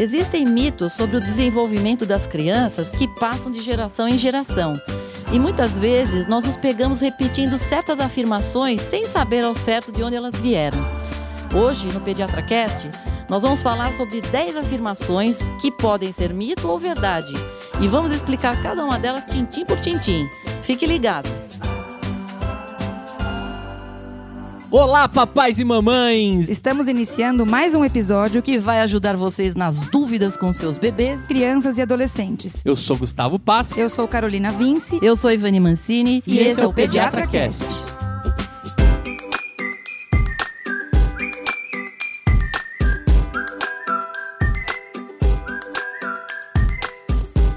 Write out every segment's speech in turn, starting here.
Existem mitos sobre o desenvolvimento das crianças que passam de geração em geração. E muitas vezes nós nos pegamos repetindo certas afirmações sem saber ao certo de onde elas vieram. Hoje, no PediatraCast, nós vamos falar sobre 10 afirmações que podem ser mito ou verdade. E vamos explicar cada uma delas tintim por tintim. Fique ligado! Olá, papais e mamães! Estamos iniciando mais um episódio que vai ajudar vocês nas dúvidas com seus bebês, crianças e adolescentes. Eu sou Gustavo Pass. Eu sou Carolina Vince. Eu sou Ivani Mancini. E, e esse é o Pediatra Cast.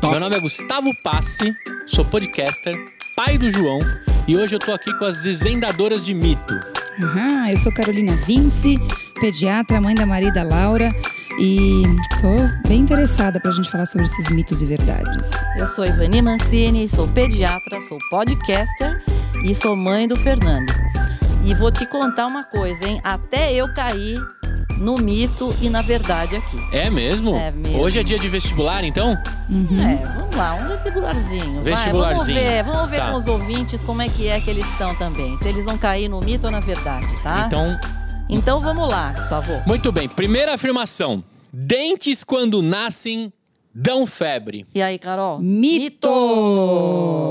Meu nome é Gustavo Passe, sou podcaster, pai do João e hoje eu tô aqui com as desvendadoras de mito. Uhum, eu sou Carolina Vince, pediatra, mãe da Marida Laura. E tô bem interessada pra gente falar sobre esses mitos e verdades. Eu sou Ivani Mancini, sou pediatra, sou podcaster e sou mãe do Fernando. E vou te contar uma coisa, hein? Até eu cair no mito e na verdade aqui. É mesmo? É mesmo. Hoje é dia de vestibular, então? Uhum. É, vamos lá, um vestibularzinho. Vestibularzinho. Vai, vamos ver, vamos ver tá. com os ouvintes como é que é que eles estão também. Se eles vão cair no mito ou na verdade, tá? Então. Então vamos lá, por favor. Muito bem. Primeira afirmação: dentes quando nascem dão febre. E aí, Carol? Mito! mito!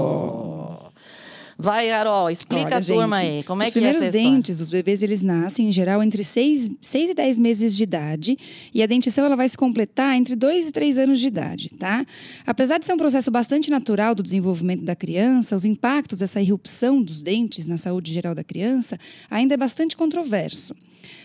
Vai, Carol, explica Olha, a turma gente, aí. Como é que é essa Os primeiros dentes, os bebês, eles nascem, em geral, entre 6, 6 e 10 meses de idade. E a dentição, ela vai se completar entre 2 e 3 anos de idade, tá? Apesar de ser um processo bastante natural do desenvolvimento da criança, os impactos dessa irrupção dos dentes na saúde geral da criança ainda é bastante controverso.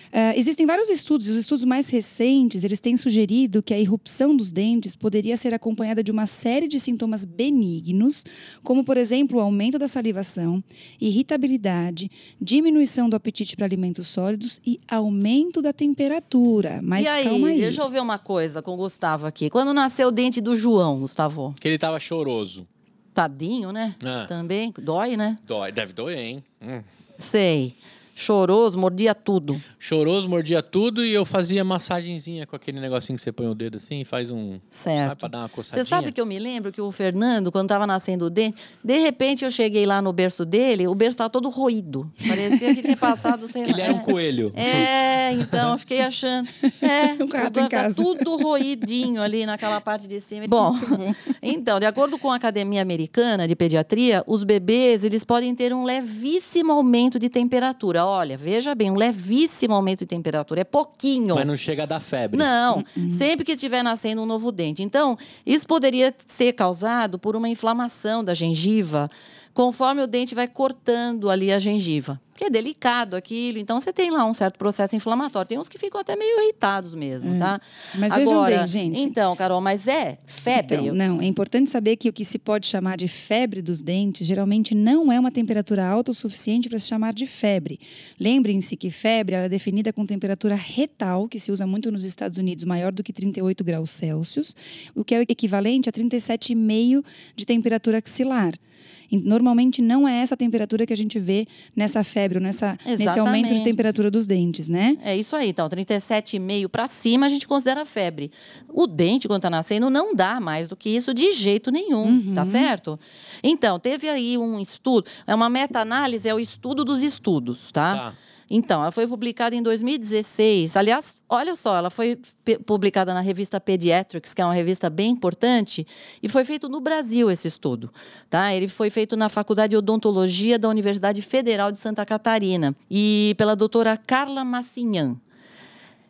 Uh, existem vários estudos, e os estudos mais recentes, eles têm sugerido que a irrupção dos dentes poderia ser acompanhada de uma série de sintomas benignos, como, por exemplo, o aumento da salivação, irritabilidade, diminuição do apetite para alimentos sólidos e aumento da temperatura. Mas e aí, calma aí. Deixa eu ver uma coisa com o Gustavo aqui. Quando nasceu o dente do João, Gustavo? Que ele estava choroso. Tadinho, né? Ah. Também. Dói, né? Dói, deve doer, hein? Hum. Sei. Choroso, mordia tudo. Choroso, mordia tudo e eu fazia massagenzinha com aquele negocinho que você põe o dedo assim e faz um. Certo. Pra dar uma coçadinha. Você sabe que eu me lembro que o Fernando, quando estava nascendo o dente, de repente eu cheguei lá no berço dele, o berço estava todo roído. Parecia que tinha passado, sei lá. Ele era um coelho. É, então eu fiquei achando. É, um gato em casa. tudo roidinho ali naquela parte de cima. Bom, então, de acordo com a Academia Americana de Pediatria, os bebês eles podem ter um levíssimo aumento de temperatura olha, veja bem, um levíssimo aumento de temperatura, é pouquinho. Mas não chega a dar febre. Não, uhum. sempre que estiver nascendo um novo dente. Então, isso poderia ser causado por uma inflamação da gengiva, conforme o dente vai cortando ali a gengiva porque é delicado aquilo. Então você tem lá um certo processo inflamatório. Tem uns que ficam até meio irritados mesmo, é. tá? Mas Agora, vejam bem, gente. Então, Carol, mas é febre? Então, não, é importante saber que o que se pode chamar de febre dos dentes geralmente não é uma temperatura alta o suficiente para se chamar de febre. Lembrem-se que febre é definida com temperatura retal, que se usa muito nos Estados Unidos, maior do que 38 graus Celsius, o que é o equivalente a 37,5 de temperatura axilar. Normalmente não é essa temperatura que a gente vê nessa febre, nessa, nesse aumento de temperatura dos dentes, né? É isso aí. Então, 37,5 para cima a gente considera febre. O dente, quando está nascendo, não dá mais do que isso de jeito nenhum, uhum. tá certo? Então, teve aí um estudo, é uma meta-análise, é o estudo dos estudos, tá? tá. Então, ela foi publicada em 2016. Aliás, olha só, ela foi publicada na revista Pediatrics, que é uma revista bem importante, e foi feito no Brasil esse estudo. Tá? Ele foi feito na Faculdade de Odontologia da Universidade Federal de Santa Catarina e pela doutora Carla Massinhan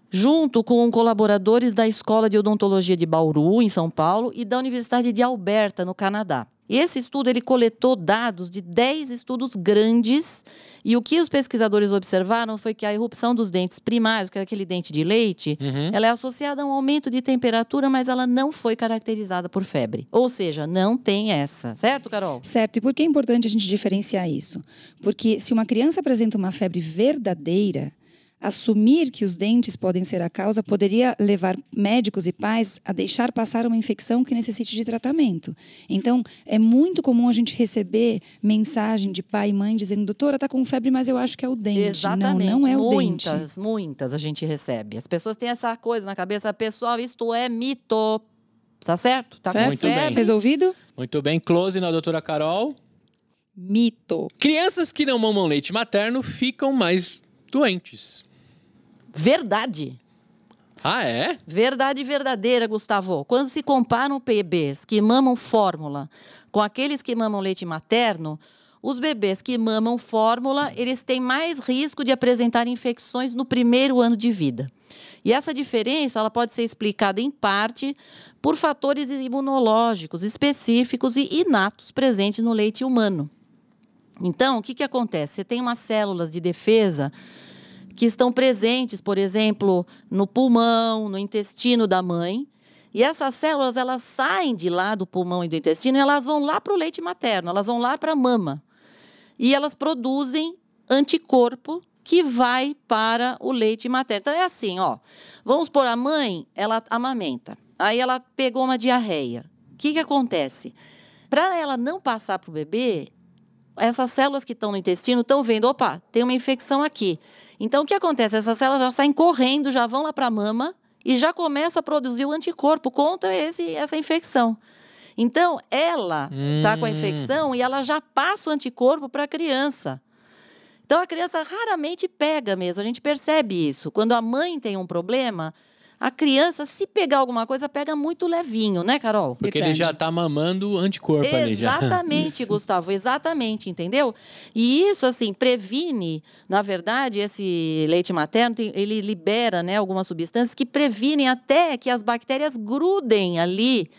junto com colaboradores da Escola de Odontologia de Bauru, em São Paulo, e da Universidade de Alberta, no Canadá. Esse estudo ele coletou dados de 10 estudos grandes, e o que os pesquisadores observaram foi que a erupção dos dentes primários, que é aquele dente de leite, uhum. ela é associada a um aumento de temperatura, mas ela não foi caracterizada por febre. Ou seja, não tem essa. Certo, Carol? Certo. E por que é importante a gente diferenciar isso? Porque se uma criança apresenta uma febre verdadeira, Assumir que os dentes podem ser a causa poderia levar médicos e pais a deixar passar uma infecção que necessite de tratamento. Então, é muito comum a gente receber mensagem de pai e mãe dizendo: doutora, tá com febre, mas eu acho que é o dente. Exatamente. Não, não é o muitas, dente. Muitas, muitas a gente recebe. As pessoas têm essa coisa na cabeça, pessoal, isto é mito. Tá certo? Tá Certo? com Muito bem. Resolvido? Muito bem, close na doutora Carol. Mito. Crianças que não mamam leite materno ficam mais doentes. Verdade. Ah, é? Verdade verdadeira, Gustavo. Quando se comparam bebês que mamam fórmula com aqueles que mamam leite materno, os bebês que mamam fórmula, eles têm mais risco de apresentar infecções no primeiro ano de vida. E essa diferença, ela pode ser explicada em parte por fatores imunológicos específicos e inatos presentes no leite humano. Então, o que, que acontece? Você tem umas células de defesa que estão presentes, por exemplo, no pulmão, no intestino da mãe. E essas células, elas saem de lá do pulmão e do intestino e elas vão lá para o leite materno, elas vão lá para a mama. E elas produzem anticorpo que vai para o leite materno. Então é assim, ó. Vamos por a mãe, ela amamenta. Aí ela pegou uma diarreia. O que, que acontece? Para ela não passar para o bebê, essas células que estão no intestino estão vendo, opa, tem uma infecção aqui. Então, o que acontece? Essas células já saem correndo, já vão lá para a mama e já começam a produzir o anticorpo contra esse, essa infecção. Então, ela está com a Hum. infecção e ela já passa o anticorpo para a criança. Então, a criança raramente pega mesmo, a gente percebe isso. Quando a mãe tem um problema, a criança, se pegar alguma coisa, pega muito levinho, né, Carol? Porque ele já tá mamando anticorpo ali já. Exatamente, Gustavo, exatamente, entendeu? E isso, assim, previne, na verdade, esse leite materno, ele libera né, algumas substâncias que previnem até que as bactérias grudem ali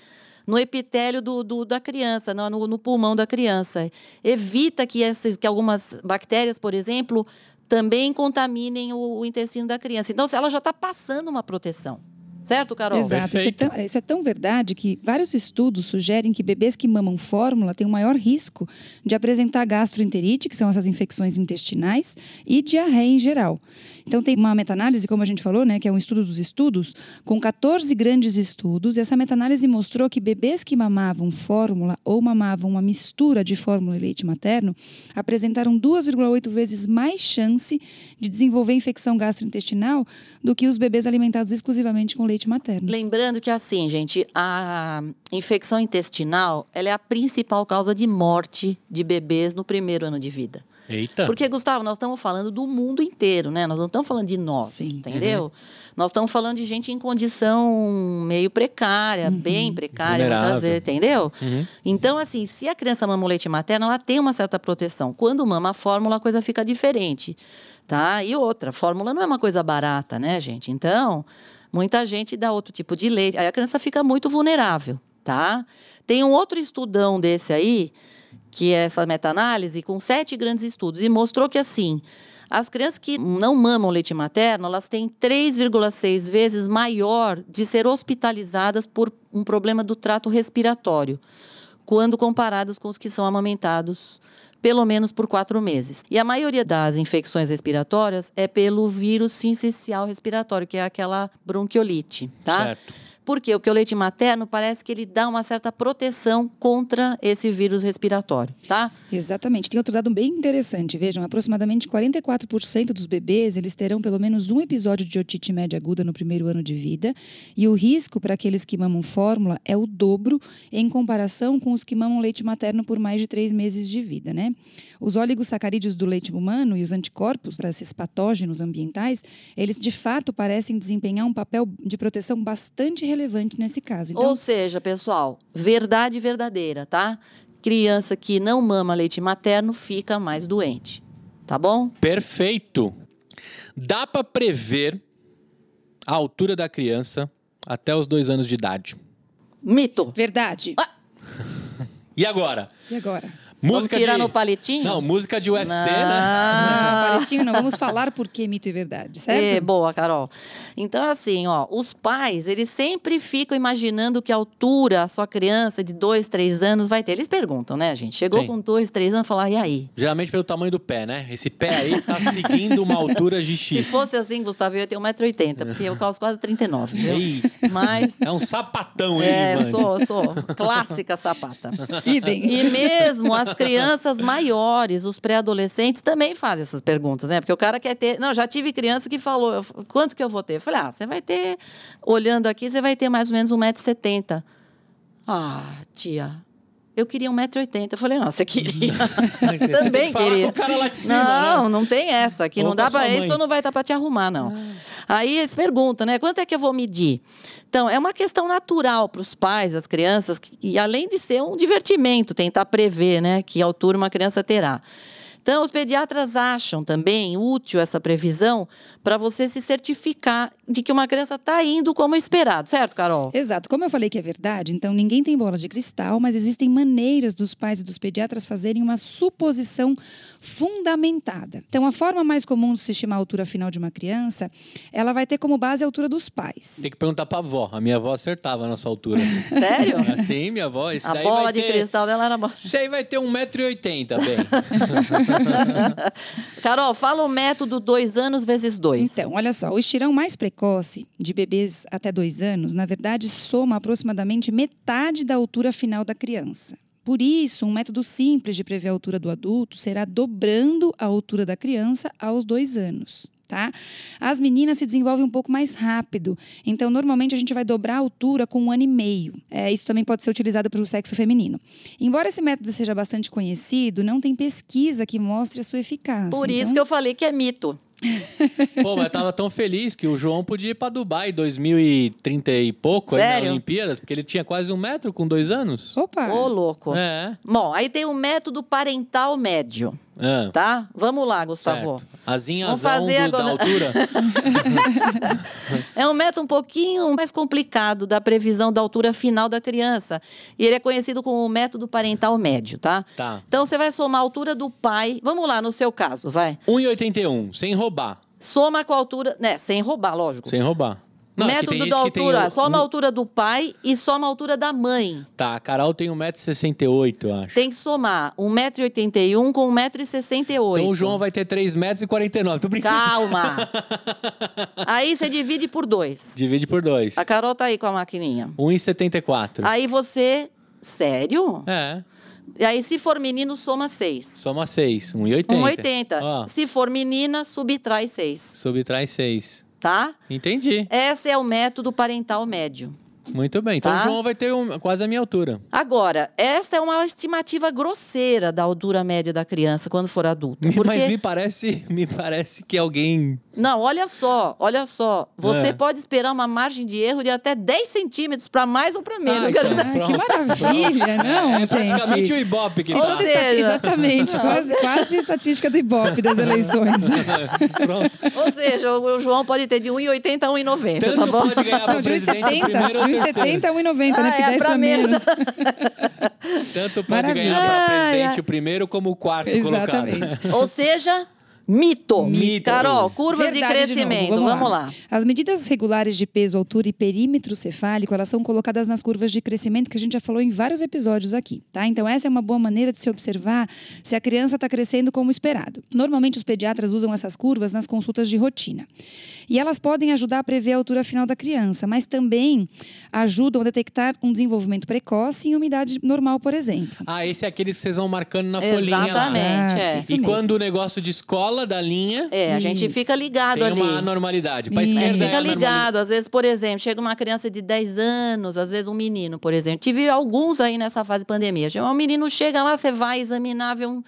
no epitélio do, do- da criança, no, no- no pulmão da criança. Evita que, essas, que algumas bactérias, por exemplo, também contaminem o, o intestino da criança. Então, ela já está passando uma proteção. Certo, Carol? Exato. Isso é, tão, isso é tão verdade que vários estudos sugerem que bebês que mamam fórmula têm um maior risco de apresentar gastroenterite, que são essas infecções intestinais, e diarreia em geral. Então, tem uma meta-análise, como a gente falou, né, que é um estudo dos estudos, com 14 grandes estudos. E essa meta-análise mostrou que bebês que mamavam fórmula ou mamavam uma mistura de fórmula e leite materno apresentaram 2,8 vezes mais chance de desenvolver infecção gastrointestinal do que os bebês alimentados exclusivamente com leite materno. Lembrando que assim, gente, a infecção intestinal, ela é a principal causa de morte de bebês no primeiro ano de vida. Eita. Porque, Gustavo, nós estamos falando do mundo inteiro, né? Nós não estamos falando de nós, Sim. entendeu? Nós estamos falando de gente em condição meio precária, bem precária, muitas vezes, entendeu? Uhum. Então, assim, se a criança mama o leite materno, ela tem uma certa proteção. Quando mama a fórmula, a coisa fica diferente, tá? E outra, fórmula não é uma coisa barata, né, gente? Então, muita gente dá outro tipo de leite. Aí a criança fica muito vulnerável, tá? Tem um outro estudão desse aí, que é essa meta-análise, com sete grandes estudos, e mostrou que, assim, as crianças que não mamam leite materno, elas têm 3,6 vezes maior de ser hospitalizadas por um problema do trato respiratório, quando comparadas com os que são amamentados pelo menos por quatro meses. E a maioria das infecções respiratórias é pelo vírus sincicial respiratório, que é aquela bronquiolite, tá? Certo. Por quê? Porque o leite materno parece que ele dá uma certa proteção contra esse vírus respiratório, tá? Exatamente. Tem outro dado bem interessante. Vejam, aproximadamente 44% dos bebês eles terão pelo menos um episódio de otite média aguda no primeiro ano de vida. E o risco para aqueles que mamam fórmula é o dobro em comparação com os que mamam leite materno por mais de três meses de vida, né? Os oligosacarídeos do leite humano e os anticorpos para esses patógenos ambientais, eles de fato parecem desempenhar um papel de proteção bastante relevante nesse caso. Então, Ou seja, pessoal, verdade verdadeira, tá? Criança que não mama leite materno fica mais doente, tá bom? Perfeito. Dá pra prever a altura da criança até os dois anos de idade. Mito. verdade. E agora? E agora? Música Vamos tirar de... no palitinho? Não, música de UFC, né? Não, palitinho não. Vamos falar por que mito e verdade, certo? É, boa, Carol. Então, assim, ó, os pais, eles sempre ficam imaginando que a altura a sua criança de dois, três anos vai ter. Eles perguntam, né, gente? Chegou Sim. com dois, três anos, falar, e aí? Geralmente pelo tamanho do pé, né? Esse pé aí tá seguindo uma altura de X. Se fosse assim, Gustavo, eu ia ter 1,80m, porque eu calço quase 39, viu? Ei, Mas. é um sapatão, hein, É, eu sou, eu sou clássica sapata. Idem. E mesmo as crianças maiores, os pré-adolescentes, também fazem essas perguntas, né? Porque o cara quer ter. Não, já tive criança que falou: quanto que eu vou ter? Eu falei: ah, você vai ter, olhando aqui, você vai ter mais ou menos 1,70m. Ah, tia. Eu queria 1,80m. Eu falei, você queria. Também que queria. com o cara lá de cima, Não, né? não tem essa. Aqui Ou não dá para isso, não vai estar para te arrumar, não. Aí eles perguntam, né? Quanto é que eu vou medir? Então, é uma questão natural para os pais, as crianças, que- e além de ser um divertimento, tentar prever, né, que altura uma criança terá. Então, os pediatras acham também útil essa previsão para você se certificar de que uma criança está indo como esperado, certo, Carol? Exato. Como eu falei que é verdade, então ninguém tem bola de cristal, mas existem maneiras dos pais e dos pediatras fazerem uma suposição fundamentada. Então, a forma mais comum de se estimar a altura final de uma criança, ela vai ter como base a altura dos pais. Tem que perguntar pra avó. A minha avó acertava a nossa altura. Sério? Assim, minha avó. Esse A daí bola vai de ter... cristal dela era bola. Isso aí vai ter 1,80m, bem. Carol, fala o método dois anos vezes dois. Então, olha só, o estirão mais precoce de bebês até dois anos, na verdade, soma aproximadamente metade da altura final da criança. Por isso, um método simples de prever a altura do adulto será dobrando a altura da criança aos dois anos. Tá? As meninas se desenvolvem um pouco mais rápido, então normalmente a gente vai dobrar a altura com um ano e meio. É, isso também pode ser utilizado para o sexo feminino. Embora esse método seja bastante conhecido, não tem pesquisa que mostre a sua eficácia. Por isso Então, que eu falei que é mito. Pô, mas eu tava tão feliz que o João podia ir pra Dubai 2030 e pouco, aí Sério? na Olimpíadas, porque ele tinha quase um metro com dois anos. Opa! Ô, louco. É. Bom, aí tem o método parental médio, Ah, tá? Vamos lá, Gustavo. certo. Asinha Vamos fazer do- da agora- altura. É um método um pouquinho mais complicado da previsão da altura final da criança. E ele é conhecido como o método parental médio, tá? Tá. Então você vai somar a altura do pai. Vamos lá, no seu caso, vai. 1,81, sem roubar. Soma com a altura. Né, sem roubar, lógico. Sem roubar. Não, é método tem da tem altura. o- Soma a altura do pai e soma a altura da mãe. Tá, a Carol tem 1,68m, eu acho. Tem que somar 1,81m com 1,68m. Então o João vai ter 3,49m. Tô brincando. Calma. aí você divide por dois. Divide por dois. A Carol tá aí com a maquininha. 1,74. Aí você. Sério? É, E aí, se for menino, soma 6. soma 6. 1,80. 1,80. Ó, Se for menina, subtrai 6. subtrai 6. Tá? Entendi. Esse é o método parental médio. Muito bem. Então Tá. o João vai ter um- quase a minha altura. Agora, essa é uma estimativa grosseira da altura média da criança quando for adulta. Porque... Mas me parece, me parece que alguém. Não, olha só, olha só. Você É. pode esperar uma margem de erro de até 10 centímetros para mais ou para menos. Ah, então. Ah, que maravilha, não, é praticamente gente? o Ibope que Ou tá. Seja- Exatamente, quase, quase estatística do Ibope das eleições. Pronto. Ou seja, o João pode ter de 1,80 a 1,90, tá bom? pode ganhar de presidente o 1,70, primeiro. 1,70 a 1,90, né? Ah, Porque é 10 pra menos. Tanto pode Maravilha. ganhar para presidente ai. o primeiro como o quarto Exatamente. colocado. Ou seja, mito. Mito. Carol, curvas Verdade de de crescimento. novo, Vamos, lá. As medidas regulares de peso, altura e perímetro cefálico, elas são colocadas nas curvas de crescimento que a gente já falou em vários episódios aqui, tá? Então essa é uma boa maneira de se observar se a criança está crescendo como esperado. Normalmente os pediatras usam essas curvas nas consultas de rotina. E elas podem ajudar a prever a altura final da criança, mas também ajudam a detectar um desenvolvimento precoce em uma idade normal, por exemplo. Ah, esse é aquele que vocês vão marcando na folhinha lá. Exatamente, é. isso E quando o negócio de escola da linha É, a gente Isso. fica ligado tem ali. uma anormalidade. Pra Isso. A gente esquerda é fica anormalidade. ligado. Às vezes, por exemplo, chega uma criança de 10 anos, às vezes um menino, por exemplo. Tive alguns aí nessa fase de pandemia. Um menino chega lá, você vai examinar, vê um.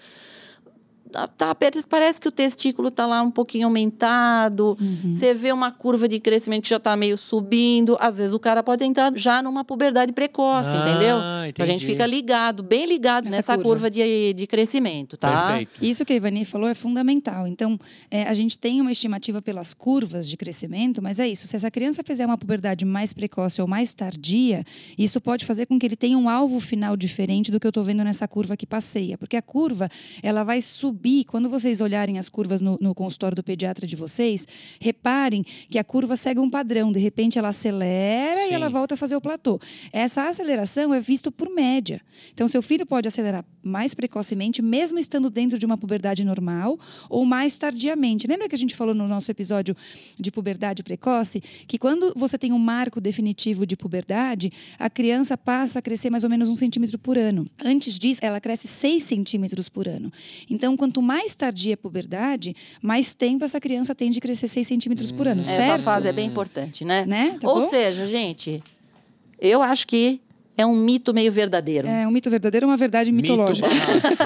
Tá, tá, parece que o testículo está lá um pouquinho aumentado. Uhum. Você vê uma curva de crescimento que já está meio subindo. Às vezes o cara pode entrar já numa puberdade precoce, Ah, entendeu? Então a gente fica ligado, bem ligado Nessa nessa, curva. curva, de, de crescimento, tá? Perfeito. Isso que a Ivani falou é fundamental. Então, é, a gente tem uma estimativa pelas curvas de crescimento, mas é isso. Se essa criança fizer uma puberdade mais precoce ou mais tardia, isso pode fazer com que ele tenha um alvo final diferente do que eu estou vendo nessa curva que passeia. Porque a curva, ela vai subir. Quando vocês olharem as curvas no, no consultório do pediatra de vocês, reparem que a curva segue um padrão. De repente, ela acelera Sim. e ela volta a fazer o platô. Essa aceleração é visto por média. Então, seu filho pode acelerar mais precocemente, mesmo estando dentro de uma puberdade normal, ou mais tardiamente. Lembra que a gente falou no nosso episódio de puberdade precoce que quando você tem um marco definitivo de puberdade, a criança passa a crescer mais ou menos um centímetro por ano. Antes disso, ela cresce seis centímetros por ano. Então, quanto mais tardia a puberdade, mais tempo essa criança tem de crescer seis centímetros por ano, Essa certo? fase é bem importante, né? Né? Tá Ou bom? seja, gente, eu acho que é um mito meio verdadeiro. É um mito verdadeiro ou uma verdade Mito mitológica?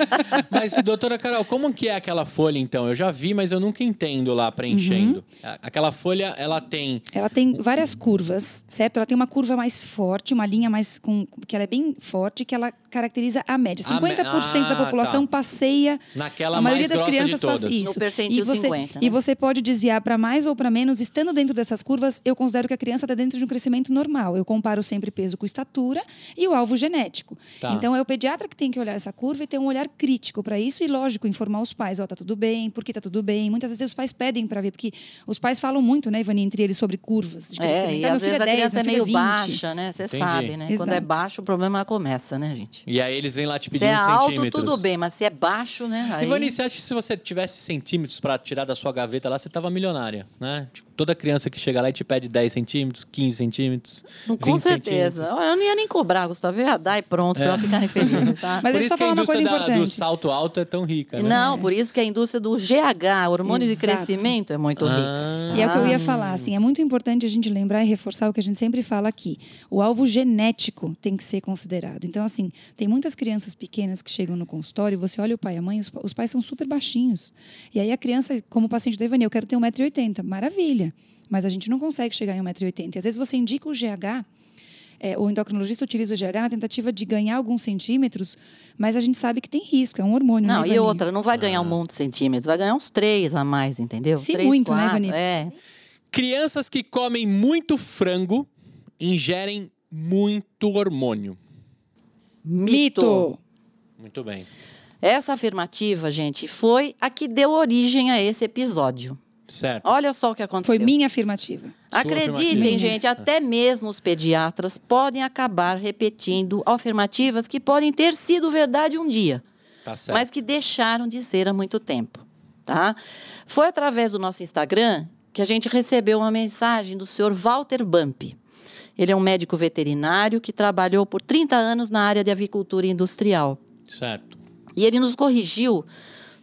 mas, doutora Carol, como que é aquela folha, então? Eu já vi, mas eu nunca entendo lá preenchendo. Uhum. Aquela folha, ela tem... Ela tem várias curvas, certo? Ela tem uma curva mais forte, uma linha mais com que ela é bem forte, que ela caracteriza a média. A me- 50% Ah, da população tá. passeia. Naquela a maioria mais das crianças passa isso. No percentil e você, 50, E né? você pode desviar para mais ou para menos, estando dentro dessas curvas, eu considero que a criança está dentro de um crescimento normal. Eu comparo sempre peso com estatura e o alvo genético. Tá. Então é o pediatra que tem que olhar essa curva e ter um olhar crítico para isso e lógico informar os pais, ó, tá tudo bem, por que tá tudo bem. Muitas vezes os pais pedem para ver porque os pais falam muito, né, Ivani, entre eles sobre curvas de crescimento. É, e meu às vezes a 10, criança meu é filho meio 20. baixa, né? Você sabe, né? Quando é Exato. baixo, o problema começa, né, gente? E aí eles vêm lá te Se pedir é alto, centímetros. tudo bem, mas se é baixo, né? Aí... Ivani, você acha que se você tivesse centímetros pra tirar da sua gaveta lá, você tava milionária, né? Tipo, toda criança que chega lá e te pede 10 centímetros, 15 centímetros, Não, 20 com certeza. centímetros. Eu não ia nem cobrar, Gustavo. Eu ia dar e pronto, pra elas ficarem felizes, tá? Mas Por isso só que a indústria coisa da- do salto alto é tão rica, né? Não, por isso que a indústria do GH, hormônio Exato. de crescimento, é muito rica. Ah, E é o que eu ia falar, assim, é muito importante a gente lembrar e reforçar o que a gente sempre fala aqui. O alvo genético tem que ser considerado. Então, assim, tem muitas crianças pequenas que chegam no consultório, você olha o pai e a mãe, os, pa- os pais são super baixinhos. E aí a criança, como paciente da Ivani, eu quero ter 1,80m. Maravilha. Mas a gente não consegue chegar em 1,80m. Às vezes você indica o GH, é, o endocrinologista utiliza o GH na tentativa de ganhar alguns centímetros, mas a gente sabe que tem risco, é um hormônio. Não, né, e outra, não vai ganhar um monte de centímetros, vai ganhar uns três a mais, entendeu? Se três, muito, né, quatro, Ivani? É. Crianças que comem muito frango ingerem muito hormônio. Mito. Muito bem. Essa afirmativa, gente, foi a que deu origem a esse episódio. Certo. Olha só o que aconteceu. Foi minha afirmativa. Acreditem, afirmativa. gente, até mesmo os pediatras podem acabar repetindo afirmativas que podem ter sido verdade um dia, Tá certo. mas que deixaram de ser há muito tempo, tá? Foi através do nosso Instagram que a gente recebeu uma mensagem do senhor Walter Bump. Ele é um médico veterinário que trabalhou por 30 anos na área de avicultura industrial. Certo. E ele nos corrigiu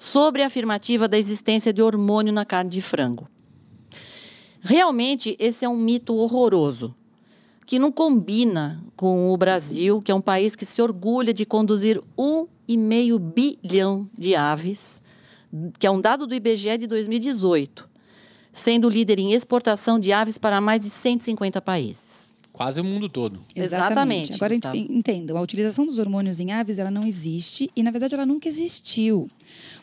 sobre a afirmativa da existência de hormônio na carne de frango. Realmente, esse é um mito horroroso, que não combina com o Brasil, que é um país que se orgulha de conduzir um e meio bilhão de aves, que é um dado do IBGE de 2018, sendo líder em exportação de aves para mais de 150 países. Quase o mundo todo. Exatamente, Agora Gustavo. a utilização dos hormônios em aves ela não existe e na verdade ela nunca existiu.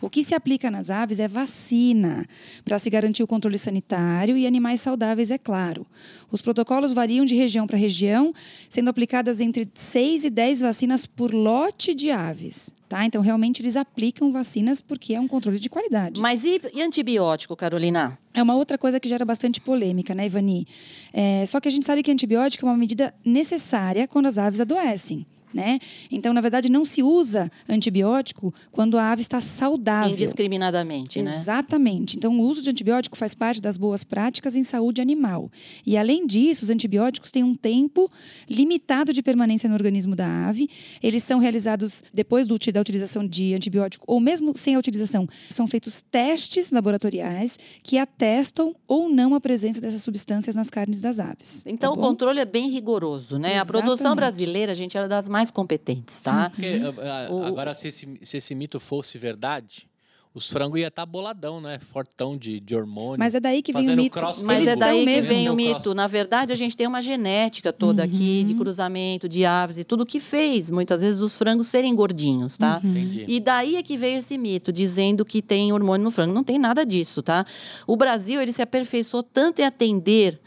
O que se aplica nas aves é vacina para se garantir o controle sanitário e animais saudáveis, é claro. Os protocolos variam de região para região, sendo aplicadas entre 6 e 10 vacinas por lote de aves. Tá? Então, realmente, eles aplicam vacinas porque é um controle de qualidade. Mas e, e antibiótico, Carolina? É uma outra coisa que gera bastante polêmica, né, Ivani? É, só que a gente sabe que antibiótico é uma medida necessária quando as aves adoecem. Né? Então, na verdade, não se usa antibiótico quando a ave está saudável. Indiscriminadamente, né? Exatamente. Então, o uso de antibiótico faz parte das boas práticas em saúde animal. E, além disso, os antibióticos têm um tempo limitado de permanência no organismo da ave. Eles são realizados depois do, da utilização de antibiótico, ou mesmo sem a utilização. São feitos testes laboratoriais que atestam ou não a presença dessas substâncias nas carnes das aves. Então, tá o controle é bem rigoroso, né? A produção Exatamente. brasileira, gente, era das mais competentes, tá? Porque, ah, ah, O- Agora, se esse, se esse mito fosse verdade, os frangos iam estar boladão, né? Fortão de, de hormônio. Mas é daí que vem o mito. Mas é daí que vem o mito. Na verdade, a gente tem uma genética toda aqui Uhum. de cruzamento de aves e tudo que fez, muitas vezes, os frangos serem gordinhos, tá? Uhum. Entendi. E daí é que veio esse mito, dizendo que tem hormônio no frango. Não tem nada disso, tá? O Brasil, ele se aperfeiçoou tanto em atender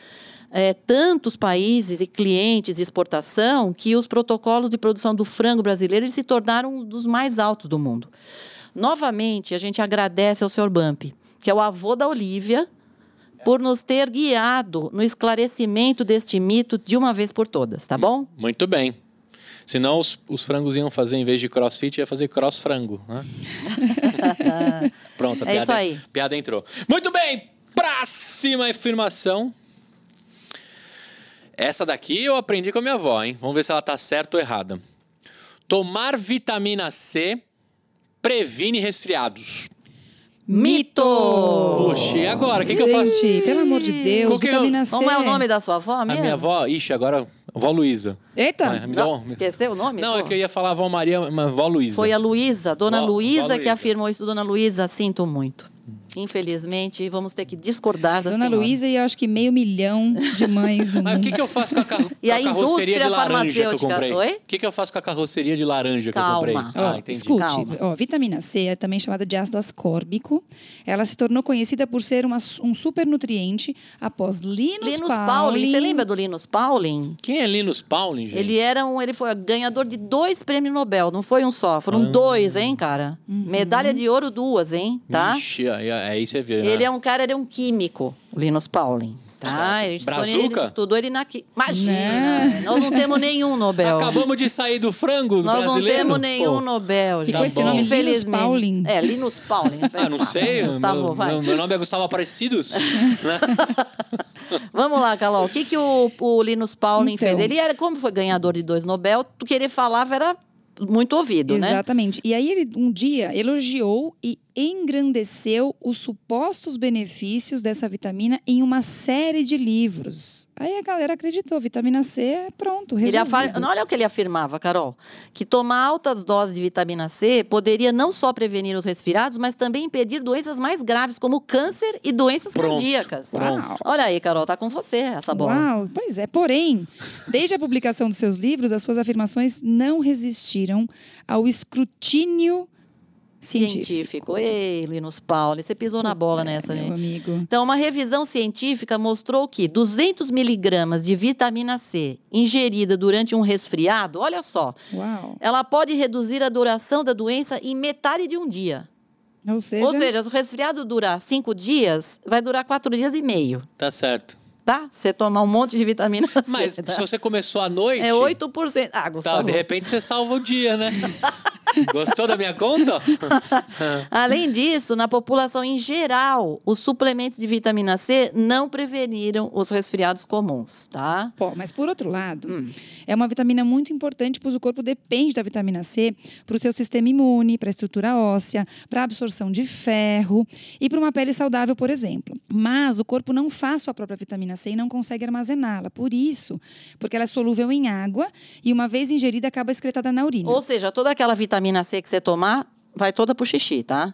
eh, tantos países e clientes de exportação que os protocolos de produção do frango brasileiro se tornaram um dos mais altos do mundo. Novamente, a gente agradece ao Sr. Bump, que é o avô da Olivia, por nos ter guiado no esclarecimento deste mito de uma vez por todas, tá bom? Muito bem. Senão os, os frangos iam fazer, em vez de crossfit, ia fazer cross-frango. Né? Pronto, a É piada, isso aí. piada entrou. Muito bem, próxima afirmação. Essa daqui eu aprendi com a minha avó, hein? Vamos ver se ela tá certa ou errada. Tomar vitamina C previne resfriados. Mito! Puxa, e agora? O que, que eu faço? Gente, pelo amor de Deus, Qual que é o- vitamina C. Como é o nome da sua avó A mesmo? minha avó, ixi, agora, vó Luísa. Eita! Dá Não, um- esqueceu o nome? Não, pô? é que eu ia falar vó Maria, mas vó Luísa. Foi a Luísa, Dona Luísa, que afirmou isso. Dona Luísa, sinto muito. Infelizmente, vamos ter que discordar da Dona senhora. Luísa e eu acho que meio milhão de mães no Mas o mundo. que, que eu faço com a, carro E a com a carroceria indústria de laranja que eu farmacêutica? comprei? Oi? O que, que eu faço com a carroceria de laranja que eu Calma. comprei? Ó, Ah, entendi. escute, Calma. ó, vitamina C é também chamada de ácido ascórbico. Ela se tornou conhecida por ser uma, um supernutriente após Linus, Linus Pauling. Pauling. Você lembra do Linus Pauling? Quem é Linus Pauling, gente? Ele era um, ele foi ganhador de dois prêmios Nobel, não foi um só, foram Ah. dois, hein, cara? Medalha de ouro duas, hein, tá? Ixi, aí, aí você vê. Ele né? é um cara, ele é um químico, o Linus Pauling. Tá, ele estudou, Brazuca? ele estudou ele na. Imagina! Nós não temos nenhum Nobel. Acabamos de sair do frango Nós não brasileiro. temos nenhum Pô. Nobel, gente. com esse nome, Linus. Pauling? É, Linus Pauling. Ah, não sei. Gustavo, meu, vai. meu, nome é Gustavo Aparecidos. né? Vamos lá, Calol. O que, que o, o Linus Pauling Então. fez? Ele era, como foi ganhador de dois Nobel, tu querer falava era muito ouvido, né? Exatamente. E aí ele um dia elogiou e engrandeceu os supostos benefícios dessa vitamina em uma série de livros. Aí a galera acreditou, vitamina C é pronto, Ele resolvido. afa- não, Olha o que ele afirmava, Carol. Que tomar altas doses de vitamina C poderia não só prevenir os resfriados, mas também impedir doenças mais graves, como câncer e doenças Pronto. cardíacas. Uau. Olha aí, Carol, tá com você essa bola. Uau, pois é. Porém, desde a publicação dos seus livros, as suas afirmações não resistiram ao escrutínio científico. Científico. Ei, Linus Pauling, você pisou na bola nessa, Meu né? amigo. Então, uma revisão científica mostrou que 200 miligramas de vitamina C ingerida durante um resfriado, olha só, Uau. ela pode reduzir a duração da doença em metade de um dia. Ou seja, Ou seja, se o resfriado durar cinco dias, vai durar quatro dias e meio, Tá certo. tá? Você tomar um monte de vitamina C. Mas tá? se você começou à noite. É 8%. Ah, Tá, Gustavo. de repente você salva o dia, né? Gostou da minha conta? Além disso, na população em geral, os suplementos de vitamina C não preveniram os resfriados comuns, tá? Pô, mas por outro lado, Hum. é uma vitamina muito importante, pois o corpo depende da vitamina C para o seu sistema imune, para a estrutura óssea, para a absorção de ferro e para uma pele saudável, por exemplo. Mas o corpo não faz sua própria vitamina C e não consegue armazená-la. Por isso, porque ela é solúvel em água e uma vez ingerida acaba excretada na urina. Ou seja, toda aquela vitamina C que você tomar, vai toda pro xixi, tá?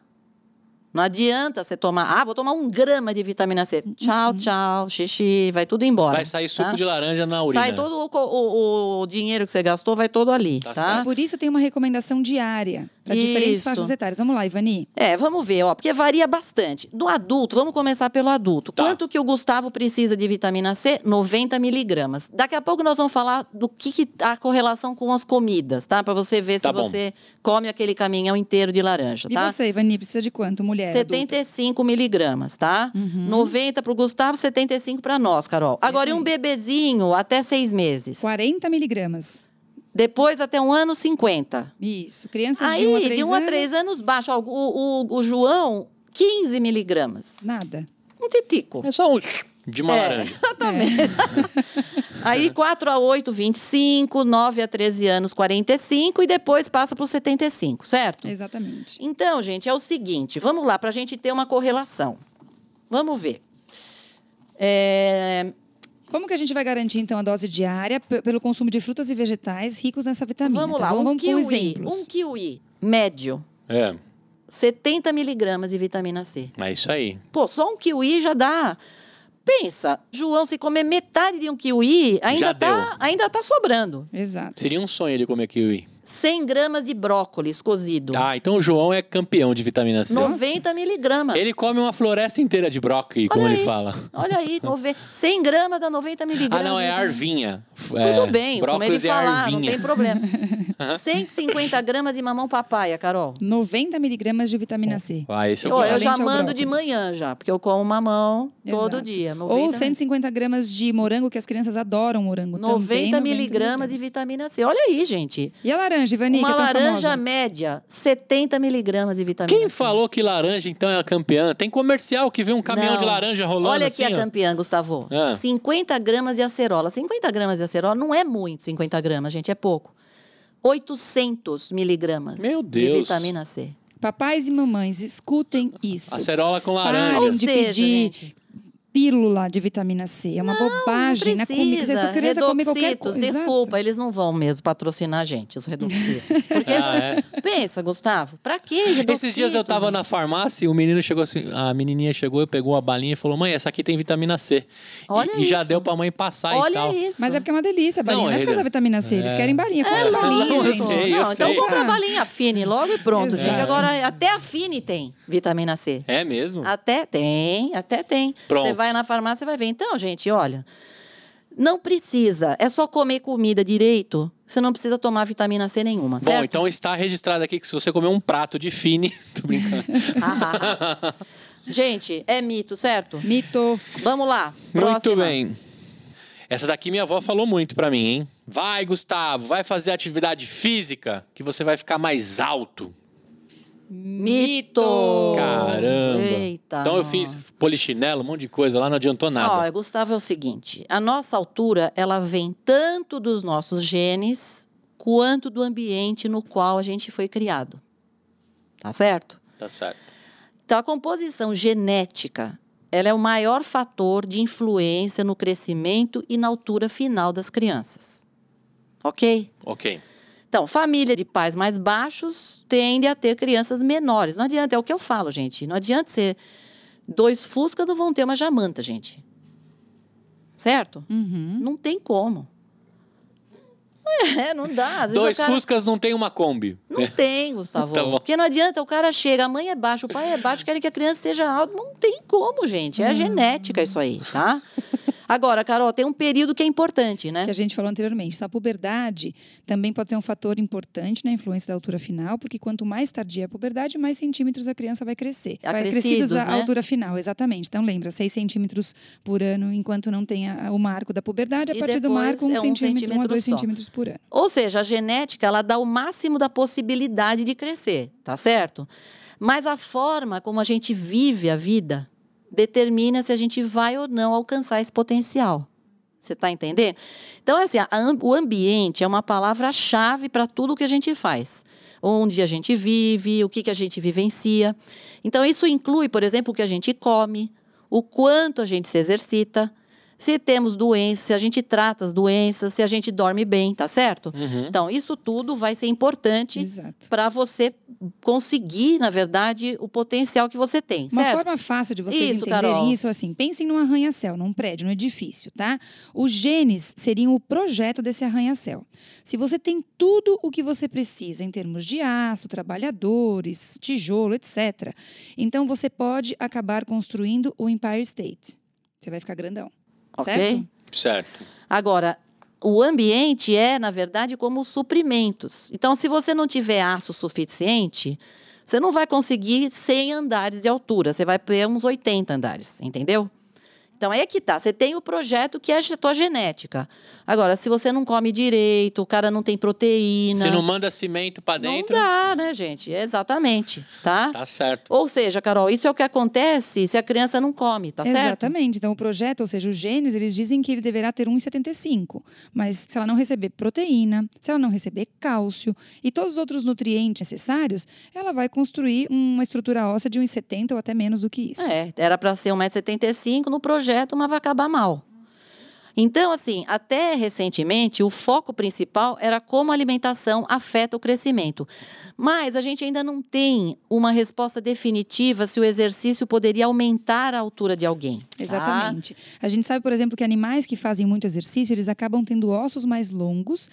Não adianta você tomar, ah, vou tomar um grama de vitamina C. Tchau, tchau, xixi, vai tudo embora. Vai sair suco tá? de laranja na urina. Sai todo o, o- o dinheiro que você gastou, vai todo ali, Tá tá? Por isso tem uma recomendação diária para diferentes faixas etárias. Vamos lá, Ivani. É, vamos ver, ó, porque varia bastante. Do adulto, vamos começar pelo adulto. Tá. Quanto que o Gustavo precisa de vitamina C? 90 miligramas. Daqui a pouco nós vamos falar do que, que a correlação com as comidas, tá? Para você ver Tá se bom. você come aquele caminhão inteiro de laranja, E tá? você, Ivani, precisa de quanto, mulher? Adulta? 75 miligramas, tá? Uhum. 90 para o Gustavo, 75 para nós, Carol. Agora, e um bebezinho até seis meses? 40 miligramas. Depois, até um ano, 50. Isso. Crianças Aí, de 1 a 3 de 1 a 3 anos, baixo. Ó, o, o, o João, 15 miligramas. Nada. Um titico. É só um de uma É, laranja. exatamente. Aí 4 a 8, 25, 9 a 13 anos, 45 e depois passa para os 75, certo? Exatamente. Então, gente, é o seguinte, vamos lá para a gente ter uma correlação. Vamos ver. É, Como que a gente vai garantir, então, a dose diária pelo consumo de frutas e vegetais ricos nessa vitamina? vamos tá lá, bom? um Vamos com kiwi, exemplos. um kiwi médio, É. 70 miligramas de vitamina C. É isso aí. Pô, só um kiwi já dá. Pensa, João, se comer metade de um kiwi, Já ainda deu. tá, ainda tá sobrando. Exato. Seria um sonho ele comer kiwi. 100 gramas de brócolis cozido. Tá, então o João é campeão de vitamina C. 90 miligramas. Ele come uma floresta inteira de brócolis, como Olha ele aí. fala. Olha aí, nove... 100 gramas dá 90 Ah, miligramas. não, é vitamina- arvinha. Tudo É, bem, como ele Brócolis é falar, não arvinha. tem problema. 150 gramas de mamão papaya, Carol. 90 miligramas de vitamina C. Ah, esse é o Ó, eu já mando de manhã já, porque eu como mamão todo Exato. dia. 90, Ou 150 gramas de morango, que as crianças adoram morango. 90 também, miligramas de vitamina C. Olha aí, gente. E a laranja, Ivani, Uma que é laranja famosa? média, 70 miligramas de vitamina Quem C. falou que laranja, então, é a campeã? Tem comercial que vê um caminhão Não. de laranja rolando Olha assim, aqui a ó. campeã, Gustavo. Ah. 50 gramas de acerola. 50 gramas de acerola não é muito, 50 gramas, gente, é pouco. 800 miligramas Meu de Deus. vitamina C. Papais e mamães, escutem isso. Acerola com Parem laranja. Ou de seja, pedir gente. Pílula de vitamina C. É uma bobagem Não na comida. Se a precisa. sua criança comer qualquer coisa. desculpa, eles não vão mesmo patrocinar a gente, os redoxitos. Porque, Ah, é? pensa, Gustavo, pra que? Esses dias eu tava na farmácia e o menino chegou assim, a menininha chegou e pegou a balinha e falou: "Mãe, essa aqui tem vitamina C". E- Olha e, já isso. deu pra mãe passar e Olha tal. isso. Mas é porque é uma delícia a balinha. Não, Não, é por causa da vitamina C. Eles é. querem balinha. É, Compra balinha. eu sei, eu não, então sei. compra a balinha Fine logo e pronto, Exato. gente. Agora, até a Fine tem vitamina C. É mesmo? Até tem, até tem. Pronto. Você vai na farmácia e vai ver. Então, gente, olha, não precisa. É só comer comida direito. Você não precisa tomar vitamina C nenhuma, Bom, certo? então está registrado aqui que se você comer um prato de fine, tô brincando. Gente, é mito, certo? Mito. Vamos lá. Muito Próxima. bem. Essa daqui minha avó falou muito pra mim, hein? Vai, Gustavo, vai fazer atividade física que você vai ficar mais alto. Mito. Caramba. Eita. Então eu nossa. fiz polichinelo, um monte de coisa lá, não adiantou nada. Ó, Gustavo, é o seguinte: a nossa altura ela vem tanto dos nossos genes quanto do ambiente no qual a gente foi criado. Tá certo? Tá certo. Então, a composição genética ela é o maior fator de influência no crescimento e na altura final das crianças. Ok? Ok. Então, família de pais mais baixos tende a ter crianças menores. Não adianta, é o que eu falo, gente. Não adianta ser dois Fuscas não vão ter uma Jamanta, gente. Certo? Uhum. Não tem como. É, não dá. Às vezes Dois cara... Fuscas não tem uma Kombi. Não tem, Gustavo. Tá. Porque não adianta, o cara chega, a mãe é baixa, o pai é baixo, querem que a criança seja alta. Não tem como, gente. É genética isso aí, tá? Agora, Carol, tem um período que é importante, né? Que a gente falou anteriormente. Tá? A puberdade também pode ser um fator importante na influência da altura final, porque quanto mais tardia a puberdade, mais centímetros a criança vai crescer. vai crescidos a né? altura final, exatamente. Então lembra, 6 centímetros por ano, enquanto não tem a- o marco da puberdade, a E partir do marco, um, é um centímetro, um a centímetro dois só. centímetros por ano. Ou seja, a genética ela dá o máximo da possibilidade de crescer, tá certo? Mas a forma como a gente vive a vida determina se a gente vai ou não alcançar esse potencial. Você está entendendo? Então, assim, a o ambiente é uma palavra-chave para tudo que a gente faz. Onde a gente vive, o que, que a gente vivencia. Então, isso inclui, por exemplo, o que a gente come, o quanto a gente se exercita, se temos doenças, se a gente trata as doenças, se a gente dorme bem, tá certo? Uhum. Então, isso tudo vai ser importante para você conseguir, na verdade, o potencial que você tem, Uma certo? forma fácil de vocês Isso, entenderem Carol. isso, assim, pensem num arranha-céu, num prédio, num edifício, tá? Os genes seriam o projeto desse arranha-céu. Se você tem tudo o que você precisa em termos de aço, trabalhadores, tijolo, etc., então você pode acabar construindo o Empire State. Você vai ficar grandão, Ok? certo? Certo. Agora, o ambiente é, na verdade, como os suprimentos. Então, se você não tiver aço suficiente, você não vai conseguir 100 andares de altura, você vai ter uns 80 andares, entendeu? Então, aí é que tá. Você tem o projeto que é a tua genética. Agora, se você não come direito, o cara não tem proteína. Se não manda cimento pra dentro, Não dá, né, gente? Exatamente, tá? tá certo. Ou seja, Carol, isso é o que acontece se a criança não come, tá certo? Exatamente. Então, o projeto, ou seja, os genes, eles dizem que ele deverá ter 1,75. Mas se ela não receber proteína, se ela não receber cálcio e todos os outros nutrientes necessários, ela vai construir uma estrutura óssea de 1,70 ou até menos do que isso. É, era para ser 1,75m no projeto, mas vai acabar mal. Então, assim, até recentemente, o foco principal era como a alimentação afeta o crescimento. Mas a gente ainda não tem uma resposta definitiva se o exercício poderia aumentar a altura de alguém. tá? Exatamente. A gente sabe, por exemplo, que animais que fazem muito exercício, eles acabam tendo ossos mais longos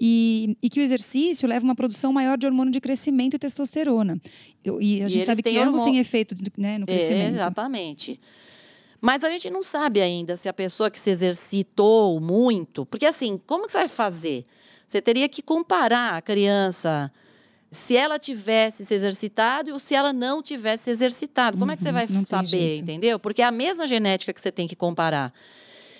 e, e que o exercício leva a uma produção maior de hormônio de crescimento e testosterona. E a E gente eles sabe que têm ambos têm efeito né, no É, crescimento. exatamente. Mas a gente não sabe ainda se a pessoa que se exercitou muito. Porque, assim, como que você vai fazer? Você teria que comparar a criança se ela tivesse se exercitado ou se ela não tivesse se exercitado. Como é que você Uhum, vai não saber, entendeu? Porque é a mesma genética que você tem que comparar.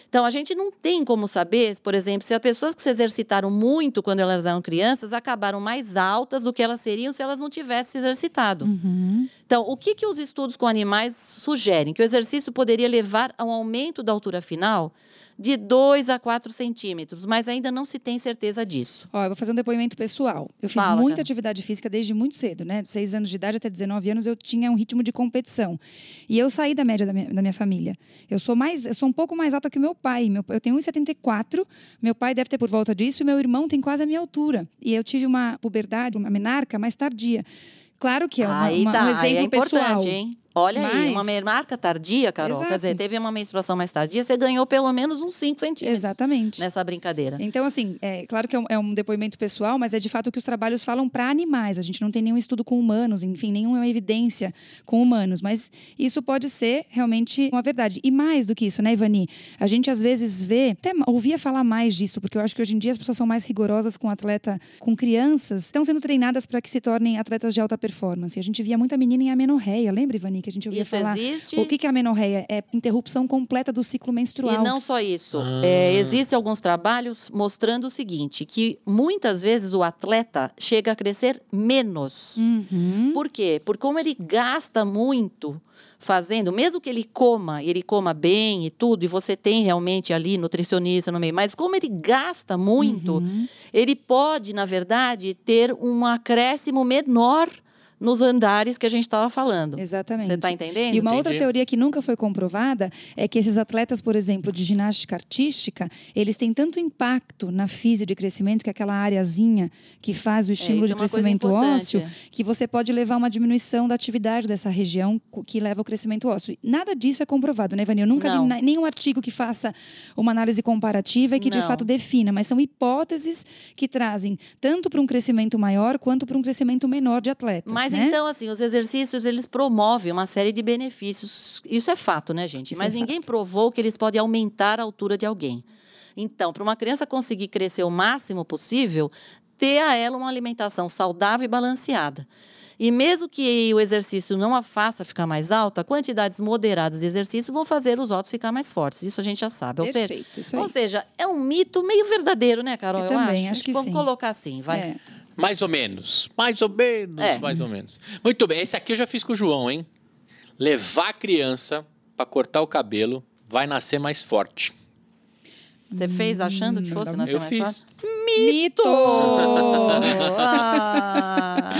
Então, a gente não tem como saber, por exemplo, se as pessoas que se exercitaram muito quando elas eram crianças acabaram mais altas do que elas seriam se elas não tivessem se exercitado. Uhum. Então, o que, que os estudos com animais sugerem? Que o exercício poderia levar a um aumento da altura final de 2 a 4 centímetros, mas ainda não se tem certeza disso. Ó, eu vou fazer um depoimento pessoal. Eu fiz Fala, muita Carol. atividade física desde muito cedo, né? De 6 anos de idade até 19 anos eu tinha um ritmo de competição. E eu saí da média da minha, da minha família. Eu sou mais, eu sou um pouco mais alta que meu pai. Meu, eu tenho 1,74, meu pai deve ter por volta disso e meu irmão tem quase a minha altura. E eu tive uma puberdade, uma menarca mais tardia. Claro que é uma, aí uma- tá, um aí exemplo é importante, pessoal. hein? Olha aí, uma marca tardia, Carol. Quer Exato. dizer, teve uma menstruação mais tardia, você ganhou pelo menos uns 5 centímetros Exatamente. nessa brincadeira. Então, assim, é claro que é um, é um depoimento pessoal, mas é de fato que os trabalhos falam para animais. A gente não tem nenhum estudo com humanos, enfim, nenhuma evidência com humanos. Mas isso pode ser realmente uma verdade. E mais do que isso, né, Ivani? A gente às vezes vê, até ouvia falar mais disso, porque eu acho que hoje em dia as pessoas são mais rigorosas com atleta, com crianças, estão sendo treinadas para que se tornem atletas de alta performance. A gente via muita menina em amenorreia, lembra, Ivani, que a gente ouvia Isso falar? existe. O que que é amenorreia? É interrupção completa do ciclo menstrual. E não só isso. Ah. É, Existem alguns trabalhos mostrando o seguinte: que muitas vezes o atleta chega a crescer menos. Uhum. Por quê? Porque como ele gasta muito fazendo, mesmo que ele coma, ele coma bem e tudo, e você tem realmente ali nutricionista no meio, mas como ele gasta muito, Uhum. ele pode, na verdade, ter um acréscimo menor nos andares que a gente estava falando. Exatamente. Você está entendendo? E uma outra Entendi. teoria que nunca foi comprovada é que esses atletas, por exemplo, de ginástica artística, eles têm tanto impacto na física de crescimento, que é aquela areazinha que faz o estímulo isso de é crescimento ósseo, que você pode levar a uma diminuição da atividade dessa região que leva ao crescimento ósseo. Nada disso é comprovado, né, Ivani? Eu nunca Não. na- nenhum artigo que faça uma análise comparativa e que de Não. fato defina, mas são hipóteses que trazem tanto para um crescimento maior quanto para um crescimento menor de atletas. Mas né? então, assim, os exercícios, eles promovem uma série de benefícios. Isso é fato, né, gente? Isso Mas é ninguém provou que eles podem aumentar a altura de alguém. Então, para uma criança conseguir crescer o máximo possível, ter a ela uma alimentação saudável e balanceada. E mesmo que o exercício não a faça ficar mais alta, quantidades moderadas de exercício vão fazer os ossos ficar mais fortes. Isso a gente já sabe. Ou seja, Perfeito, isso aí. ou seja, é um mito meio verdadeiro, né, Carol? Eu também acho que Vamos sim. colocar assim, vai. É. Mais ou menos. Mais ou menos, É. mais ou menos. Muito bem, esse aqui eu já fiz com o João, hein? Levar a criança para cortar o cabelo vai nascer mais forte. Você fez achando que Hum, fosse nascer eu mais fiz. fácil? Mito! Ah.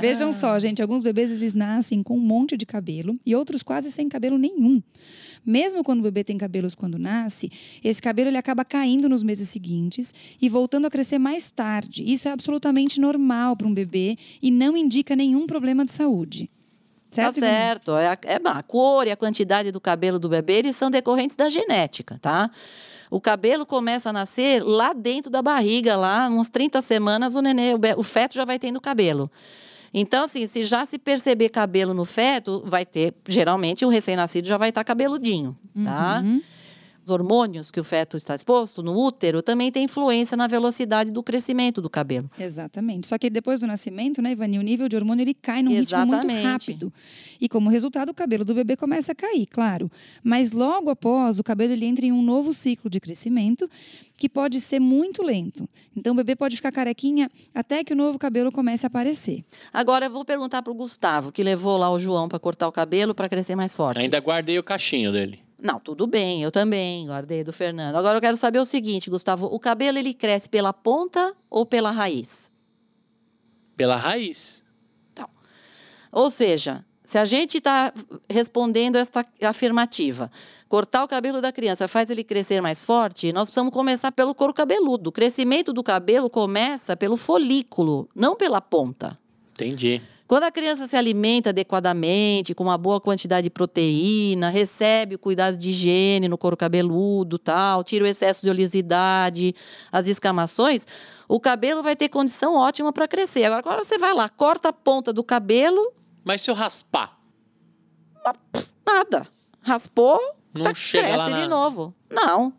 Vejam só, gente, alguns bebês eles nascem com um monte de cabelo e outros quase sem cabelo nenhum. Mesmo quando o bebê tem cabelos quando nasce, esse cabelo ele acaba caindo nos meses seguintes e voltando a crescer mais tarde. Isso é absolutamente normal para um bebê e não indica nenhum problema de saúde. Tá Certo? Ivani? certo. É a, é a cor e a quantidade do cabelo do bebê, eles são decorrentes da genética, tá? O cabelo começa a nascer lá dentro da barriga, lá, umas 30 semanas, o nenê, o, o feto já vai tendo cabelo. Então, assim, se já se perceber cabelo no feto, vai ter, geralmente, o recém-nascido já vai estar cabeludinho, tá? Uhum. Os hormônios que o feto está exposto no útero também tem influência na velocidade do crescimento do cabelo. Exatamente. Só que depois do nascimento, né, Ivani, o nível de hormônio ele cai num ritmo muito Exatamente. rápido. E como resultado, o cabelo do bebê começa a cair, claro. Mas logo após, o cabelo ele entra em um novo ciclo de crescimento que pode ser muito lento. Então o bebê pode ficar carequinha até que o novo cabelo comece a aparecer. Agora eu vou perguntar para o Gustavo, que levou lá o João para cortar o cabelo para crescer mais forte. Ainda guardei o cachinho dele. Não, tudo bem, eu também guardei do Fernando. Agora eu quero saber o seguinte, Gustavo, o cabelo ele cresce pela ponta ou pela raiz? Pela raiz. Ou seja, se a gente está respondendo esta afirmativa, cortar o cabelo da criança faz ele crescer mais forte, nós precisamos começar pelo couro cabeludo. O crescimento do cabelo começa pelo folículo, não pela ponta. Entendi. Quando a criança se alimenta adequadamente, com uma boa quantidade de proteína, recebe o cuidado de higiene no couro cabeludo, tal, tira o excesso de oleosidade, as escamações, o cabelo vai ter condição ótima para crescer. Agora, agora você vai lá, corta a ponta do cabelo. Mas se eu raspar? Nada. Raspou, Não tá, chega cresce lá na- de novo. Não.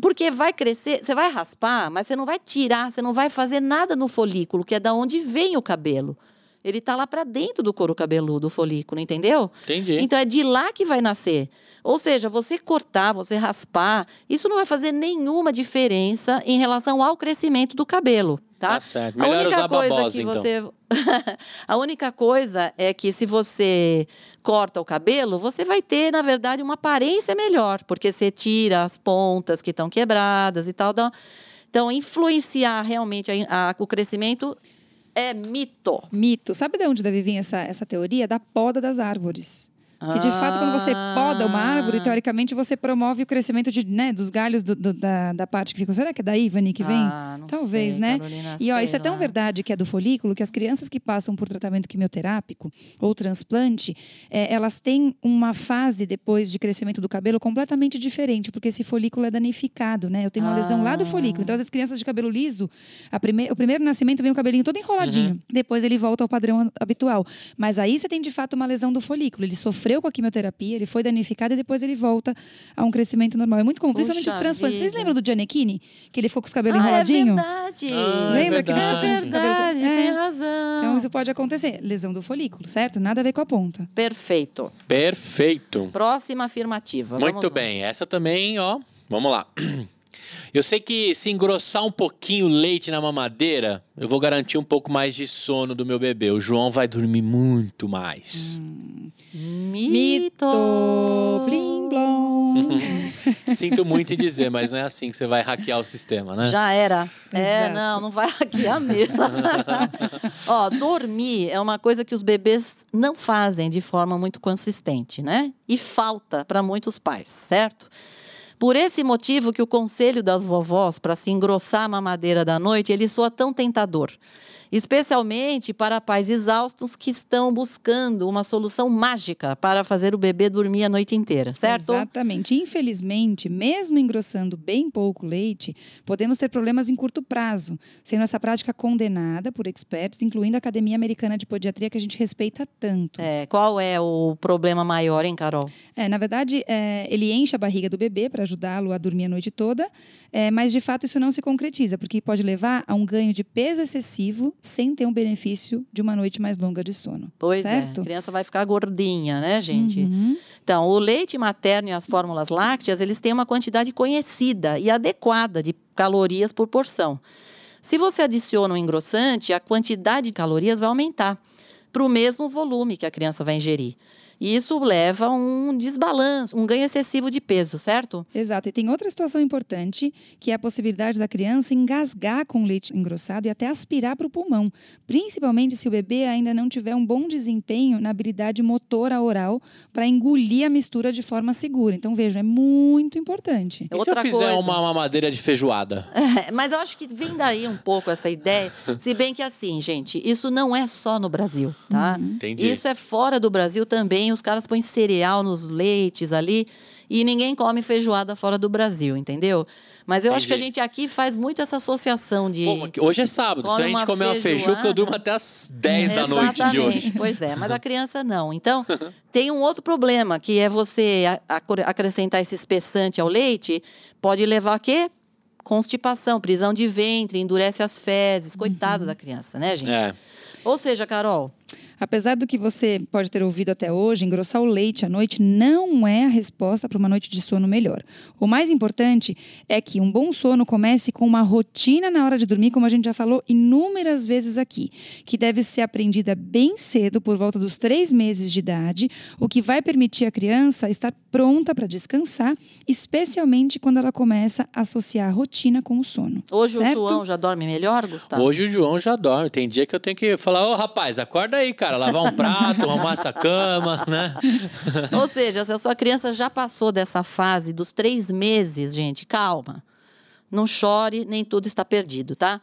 Porque vai crescer, você vai raspar, mas você não vai tirar, você não vai fazer nada no folículo, que é da onde vem o cabelo. Ele tá lá para dentro do couro cabeludo, o folículo, entendeu? Entendi. Então é de lá que vai nascer. Ou seja, você cortar, você raspar, isso não vai fazer nenhuma diferença em relação ao crescimento do cabelo, tá? Tá certo. A Melhor única usar coisa babosa, que então. você A única coisa é que se você corta o cabelo, você vai ter, na verdade, uma aparência melhor, porque você tira as pontas que estão quebradas e tal. Então, então influenciar realmente a- a- o crescimento é mito. Mito. Sabe de onde deve vir essa, essa teoria? Da poda das árvores. Que de fato, quando você poda uma árvore, Ah. teoricamente você promove o crescimento de, né, dos galhos do- do- da, da parte que ficou. Será que é da Ivani que vem? Ah, não Talvez, sei, né? Carolina, E ó, isso é tão lá. verdade que é do folículo que as crianças que passam por tratamento quimioterápico ou transplante, é, elas têm uma fase depois de crescimento do cabelo completamente diferente, porque esse folículo é danificado, né? Eu tenho uma lesão lá do Ah. folículo. Então, as crianças de cabelo liso, o primeiro nascimento vem o cabelinho todo enroladinho. Depois ele volta ao padrão habitual. Mas aí você tem de fato uma lesão do folículo. Ele sofreu com a quimioterapia, ele foi danificado e depois ele volta a um crescimento normal. É muito comum, principalmente os Puxa transplantes. Vocês vida. lembram do Gianecchini? Que ele ficou com os cabelos Ah, é enroladinhos? verdade. Ah, é Lembra que ele É ficou com os verdade. cabelos- verdade, É. tem razão. Então isso pode acontecer. Lesão do folículo, certo? Nada a ver com a ponta. Perfeito. Perfeito. Próxima afirmativa. Muito Vamos lá. bem. Essa também, ó. Vamos lá. Eu sei que se engrossar um pouquinho o leite na mamadeira, eu vou garantir um pouco mais de sono do meu bebê. O João vai dormir muito mais. Mito. Blim, blom. Sinto muito em dizer, mas não é assim que você vai hackear o sistema, né? Já era. É, Exato. não, não vai hackear mesmo. Ó, dormir é uma coisa que os bebês não fazem de forma muito consistente, né? E falta para muitos pais, certo? Por esse motivo que o conselho das vovós para se engrossar a mamadeira da noite, ele soa tão tentador. Especialmente para pais exaustos que estão buscando uma solução mágica para fazer o bebê dormir a noite inteira, certo? Exatamente. Infelizmente, mesmo engrossando bem pouco leite, podemos ter problemas em curto prazo, sendo essa prática condenada por experts, incluindo a Academia Americana de Podiatria, que a gente respeita tanto. É, qual é o problema maior, hein, Carol? É, na verdade, é, ele enche a barriga do bebê para ajudá-lo a dormir a noite toda, é, mas de fato isso não se concretiza, porque pode levar a um ganho de peso excessivo sem ter um benefício de uma noite mais longa de sono. Pois certo? é, a criança vai ficar gordinha, né, gente? Uhum. Então, o leite materno e as fórmulas lácteas, eles têm uma quantidade conhecida e adequada de calorias por porção. Se você adiciona um engrossante, a quantidade de calorias vai aumentar para o mesmo volume que a criança vai ingerir. E isso leva a um desbalanço, um ganho excessivo de peso, certo? Exato. E tem outra situação importante, que é a possibilidade da criança engasgar com leite engrossado e até aspirar para o pulmão, principalmente se o bebê ainda não tiver um bom desempenho na habilidade motora oral para engolir a mistura de forma segura. Então, vejam, é muito importante. E se eu Outra fizer coisa. uma mamadeira de feijoada? É, mas eu acho que vem daí um pouco essa ideia. Se bem que assim, gente, isso não é só no Brasil, tá? Entendi. Isso é fora do Brasil também. Os caras põem cereal nos leites ali e ninguém come feijoada fora do Brasil, entendeu? Mas eu acho que a Entendi. gente aqui faz muito essa associação de. Pô, hoje é sábado. Se a gente comer uma feijuca, eu feijoada. durmo até as 10 da noite de hoje. Pois é, mas a criança não. Então, tem um outro problema, que é você acrescentar esse espessante ao leite, pode levar a quê? Constipação, prisão de ventre, endurece as fezes. Coitada da criança, né, gente? É. Ou seja, Carol, Apesar do que você pode ter ouvido até hoje, engrossar o leite à noite não é a resposta para uma noite de sono melhor. O mais importante é que um bom sono comece com uma rotina na hora de dormir, como a gente já falou inúmeras vezes aqui, que deve ser aprendida bem cedo, por volta dos três meses de idade, o que vai permitir a criança estar pronta para descansar, especialmente quando ela começa a associar a rotina com o sono. hoje certo? o João já dorme melhor, Gustavo? Hoje o João já dorme. Tem dia que eu tenho que falar, ô rapaz, acorda aí, cara. Lavar um prato, arrumar essa cama, né? Ou seja, se a sua criança já passou dessa fase dos três meses, gente, calma. Não chore, nem tudo está perdido, tá?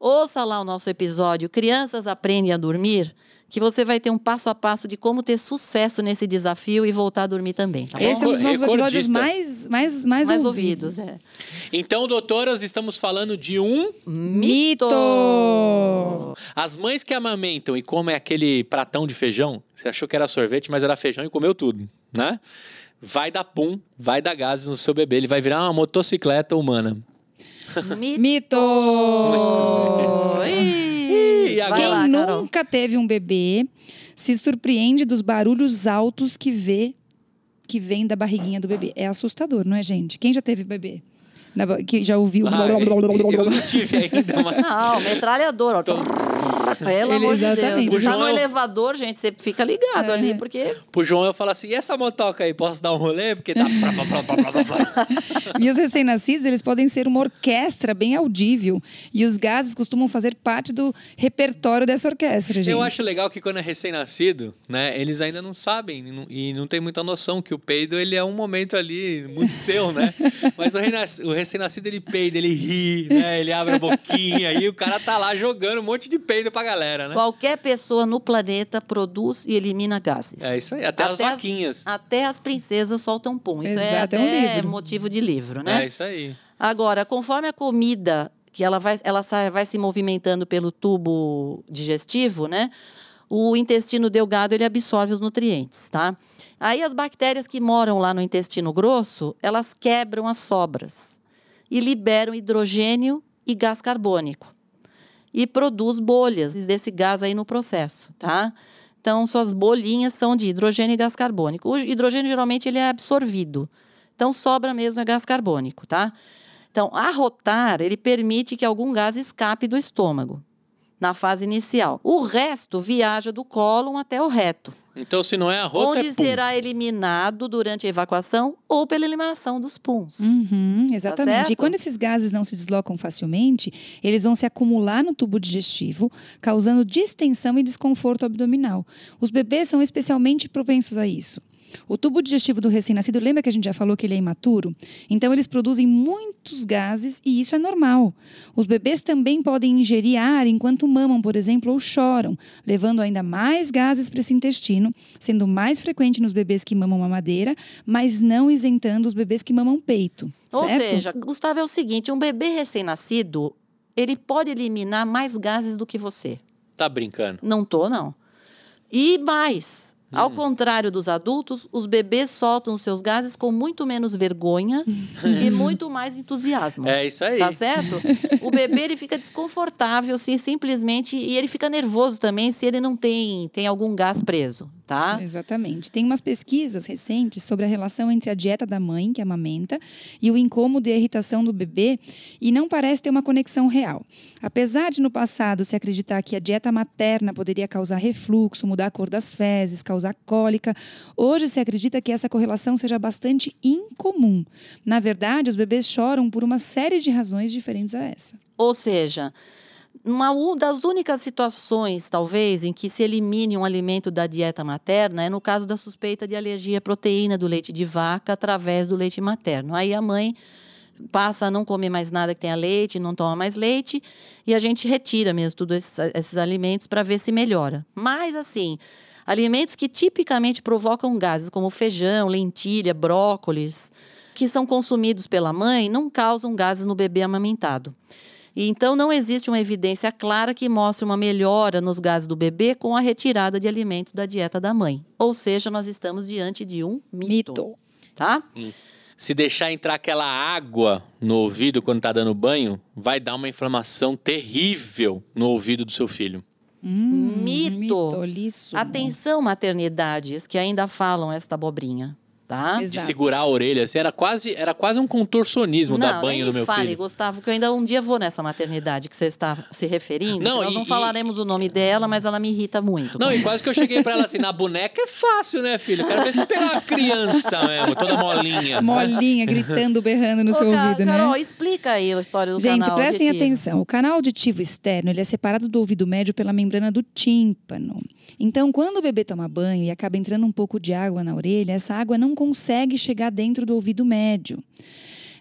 Ouça lá o nosso episódio Crianças Aprendem a Dormir, que você vai ter um passo a passo de como ter sucesso nesse desafio e voltar a dormir também, tá bom? Esse é um dos nossos episódios mais, mais, mais, Mais ouvidos. ouvidos, é. Então, doutoras, estamos falando de um. Mito! As mães que amamentam e comem aquele pratão de feijão, você achou que era sorvete, mas era feijão e comeu tudo, né? Vai dar pum, vai dar gases no seu bebê. Ele vai virar uma motocicleta humana. Mito! Mito! Quem lá, nunca teve um bebê se surpreende dos barulhos altos que vê que vem da barriguinha do bebê. É assustador, não é, gente? Quem já teve bebê? Na que já ouviu? Ai, eu não tive ainda, mas. Não, metralhador, ó. Pelo Ele- amor de Deus. exatamente. Você tá no elevador, gente, você fica ligado É. ali, porque Pro João eu falo assim: e essa motoca aí, posso dar um rolê? Porque tá. E os recém-nascidos, eles podem ser uma orquestra bem audível. E os gases costumam fazer parte do repertório dessa orquestra, gente. Eu acho legal que quando é recém-nascido, né, eles ainda não sabem e não, e não tem muita noção que o peido ele é um momento ali muito seu, né? Mas o, o recém-nascido ele peida, ele ri, né? Ele abre a boquinha e o cara tá lá jogando um monte de peido pra galera, né? qualquer pessoa no planeta produz e elimina gases. É isso aí, até, as vaquinhas. até as princesas soltam pum. Isso é Exato, é até um livro. motivo de livro, né? É isso aí. Agora, conforme a comida que ela vai, ela sai- vai se movimentando pelo tubo digestivo, né? O intestino delgado ele absorve os nutrientes, tá? Aí as bactérias que moram lá no intestino grosso, elas quebram as sobras e liberam hidrogênio e gás carbônico e produz bolhas desse gás aí no processo, tá? Então, suas bolinhas são de hidrogênio e gás carbônico. O hidrogênio geralmente ele é absorvido. Então, sobra mesmo é gás carbônico, tá? Então, arrotar, ele permite que algum gás escape do estômago na fase inicial. O resto viaja do cólon até o reto, Então, se não é a rota, onde é pum. será eliminado durante a evacuação ou pela eliminação dos puns. Uhum, exatamente. certo? e quando esses gases não se deslocam facilmente, eles vão se acumular no tubo digestivo, causando distensão e desconforto abdominal. Os bebês são especialmente propensos a isso. O tubo digestivo do recém-nascido, lembra que a gente já falou que ele é imaturo? Então, eles produzem muitos gases e isso é normal. Os bebês também podem ingerir ar enquanto mamam, por exemplo, ou choram, levando ainda mais gases para esse intestino, sendo mais frequente nos bebês que mamam mamadeira, mas não isentando os bebês que mamam peito. Ou certo? seja, Gustavo, é o seguinte: um bebê recém-nascido, ele pode eliminar mais gases do que você. Tá brincando. Não tô, não. E mais. Hum. Ao contrário dos adultos, os bebês soltam os seus gases com muito menos vergonha e muito mais entusiasmo. É isso aí. Tá certo? O bebê ele fica desconfortável se simplesmente e ele fica nervoso também se ele não tem tem algum gás preso, tá? Exatamente. Tem umas pesquisas recentes sobre a relação entre a dieta da mãe, que amamenta, e o incômodo e a irritação do bebê, e não parece ter uma conexão real. Apesar de no passado se acreditar que a dieta materna poderia causar refluxo, mudar a cor das fezes, causar cólica, hoje se acredita que essa correlação seja bastante incomum. Na verdade, os bebês choram por uma série de razões diferentes a essa. Ou seja, uma das únicas situações, talvez, em que se elimine um alimento da dieta materna é no caso da suspeita de alergia à proteína do leite de vaca através do leite materno. Aí a mãe passa a não comer mais nada que tenha leite, não toma mais leite, e a gente retira mesmo todos esses, esses alimentos para ver se melhora. Mas, assim, alimentos que tipicamente provocam gases, como feijão, lentilha, brócolis, que são consumidos pela mãe, não causam gases no bebê amamentado. E Então, não existe uma evidência clara que mostre uma melhora nos gases do bebê com a retirada de alimentos da dieta da mãe. Ou seja, nós estamos diante de um mito. Mito. Tá? Se deixar entrar aquela água no ouvido quando tá dando banho, vai dar uma inflamação terrível no ouvido do seu filho. Mito. Mitolíssimo. Atenção, maternidades que ainda falam esta abobrinha. Tá? De Exato. segurar a orelha, assim, era quase, era quase um contorcionismo dar Não, banho nem no me meu fale, filho. Gustavo, que eu ainda um dia vou nessa maternidade que você está se referindo. Não, Nós e- não e- falaremos o nome dela, mas ela me irrita muito. Não, e quase que eu cheguei pra ela assim, na boneca é fácil, né, filho? Quero ver se pegar uma criança mesmo, toda molinha. Molinha, gritando, berrando no Ô, seu ouvido, Carol, né? explica aí a história do Gente, canal prestem auditivo. atenção. O canal auditivo externo ele é separado do ouvido médio pela membrana do tímpano. Então, quando o bebê toma banho e acaba entrando um pouco de água na orelha, essa água não consegue chegar dentro do ouvido médio.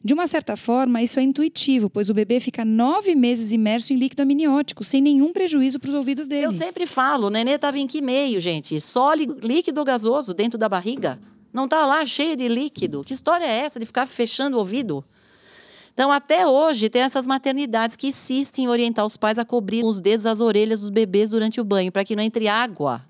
De uma certa forma, isso é intuitivo, pois o bebê fica nove meses imerso em líquido amniótico, sem nenhum prejuízo para os ouvidos dele. Eu sempre falo, o nenê tava em que meio, gente? Só líquido gasoso dentro da barriga? Não tá lá cheio de líquido? Que história é essa de ficar fechando o ouvido? Então, até hoje, tem essas maternidades que insistem em orientar os pais a cobrir os dedos as orelhas dos bebês durante o banho, para que não entre água.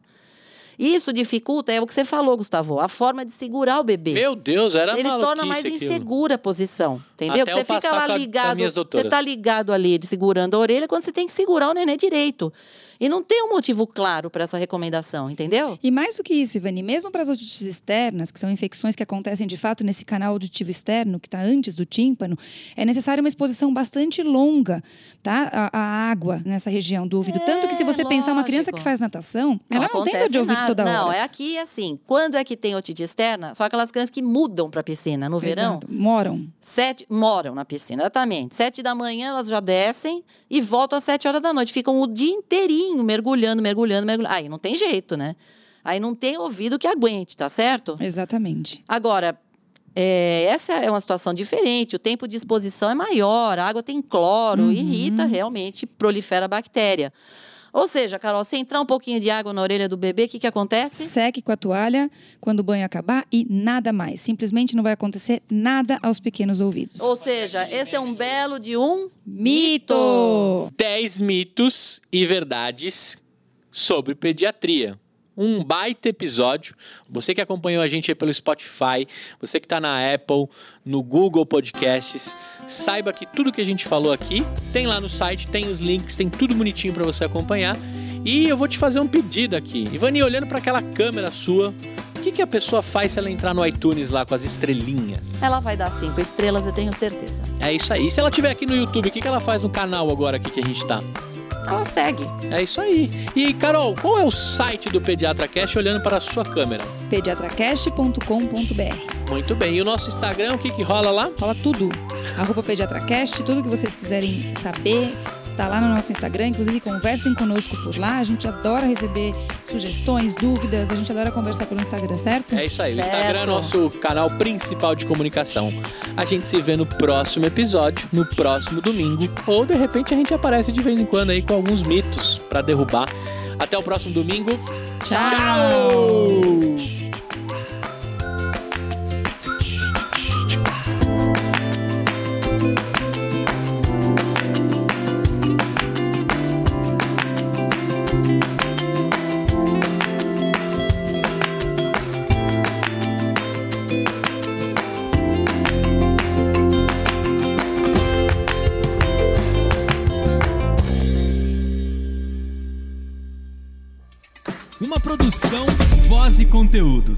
Isso dificulta, é o que você falou, Gustavo, a forma de segurar o bebê. Meu Deus, era Ele torna mais aquilo. insegura a posição, entendeu? Até você fica lá ligado, você tá ligado ali, segurando a orelha, quando você tem que segurar o nenê direito. E não tem um motivo claro para essa recomendação, entendeu? E mais do que isso, Ivani, mesmo para as otites externas, que são infecções que acontecem de fato nesse canal auditivo externo, que está antes do tímpano, é necessária uma exposição bastante longa, tá? A, a água nessa região do ouvido. Tanto que se você pensar uma criança que lógico. faz natação, ela não tem dor de ouvido nada. toda hora. Não, é aqui assim. Quando é que tem otite externa? São aquelas crianças que mudam para a piscina. No verão, Exato. Moram. sete moram na piscina, exatamente. Sete da manhã elas já descem e voltam às sete horas da noite. Ficam o dia inteirinho mergulhando, mergulhando, mergulhando. Aí não tem jeito, né? Aí não tem ouvido que aguente, tá certo? Exatamente. Agora, é, essa é uma situação diferente. O tempo de exposição é maior, a água tem cloro, Uhum. irrita realmente, prolifera a bactéria. Ou seja, Carol, se entrar um pouquinho de água na orelha do bebê, o que, que acontece? Seque com a toalha quando o banho acabar e nada mais. Simplesmente não vai acontecer nada aos pequenos ouvidos. Ou seja, esse é um belo de um Mito! 10 mitos e verdades sobre pediatria. Um baita episódio. Você que acompanhou a gente pelo Spotify, você que está na Apple, no Google Podcasts, saiba que tudo que a gente falou aqui tem lá no site, tem os links, tem tudo bonitinho para você acompanhar. E eu vou te fazer um pedido aqui. Ivani, olhando para aquela câmera sua, o que, que a pessoa faz se ela entrar no iTunes lá com as estrelinhas? Ela vai dar cinco estrelas, eu tenho certeza. É isso aí. E se ela estiver aqui no YouTube, o que, que ela faz no canal agora aqui que a gente tá? Ela segue. É isso aí. E Carol, qual é o site do Pediatra Cast olhando para a sua câmera? pediatracast.com.br Muito bem. E o nosso Instagram, o que que rola lá? Fala tudo. Arroba pediatracast, tudo que vocês quiserem saber, tá lá no nosso Instagram. Inclusive, conversem conosco por lá. A gente adora receber sugestões, dúvidas. A gente adora conversar pelo Instagram, certo? É isso aí. O Certo. Instagram é nosso canal principal de comunicação. A gente se vê no próximo episódio, no próximo domingo, ou de repente a gente aparece de vez em quando aí com alguns mitos para derrubar. Até o próximo domingo. Tchau! Uma voz e conteúdo.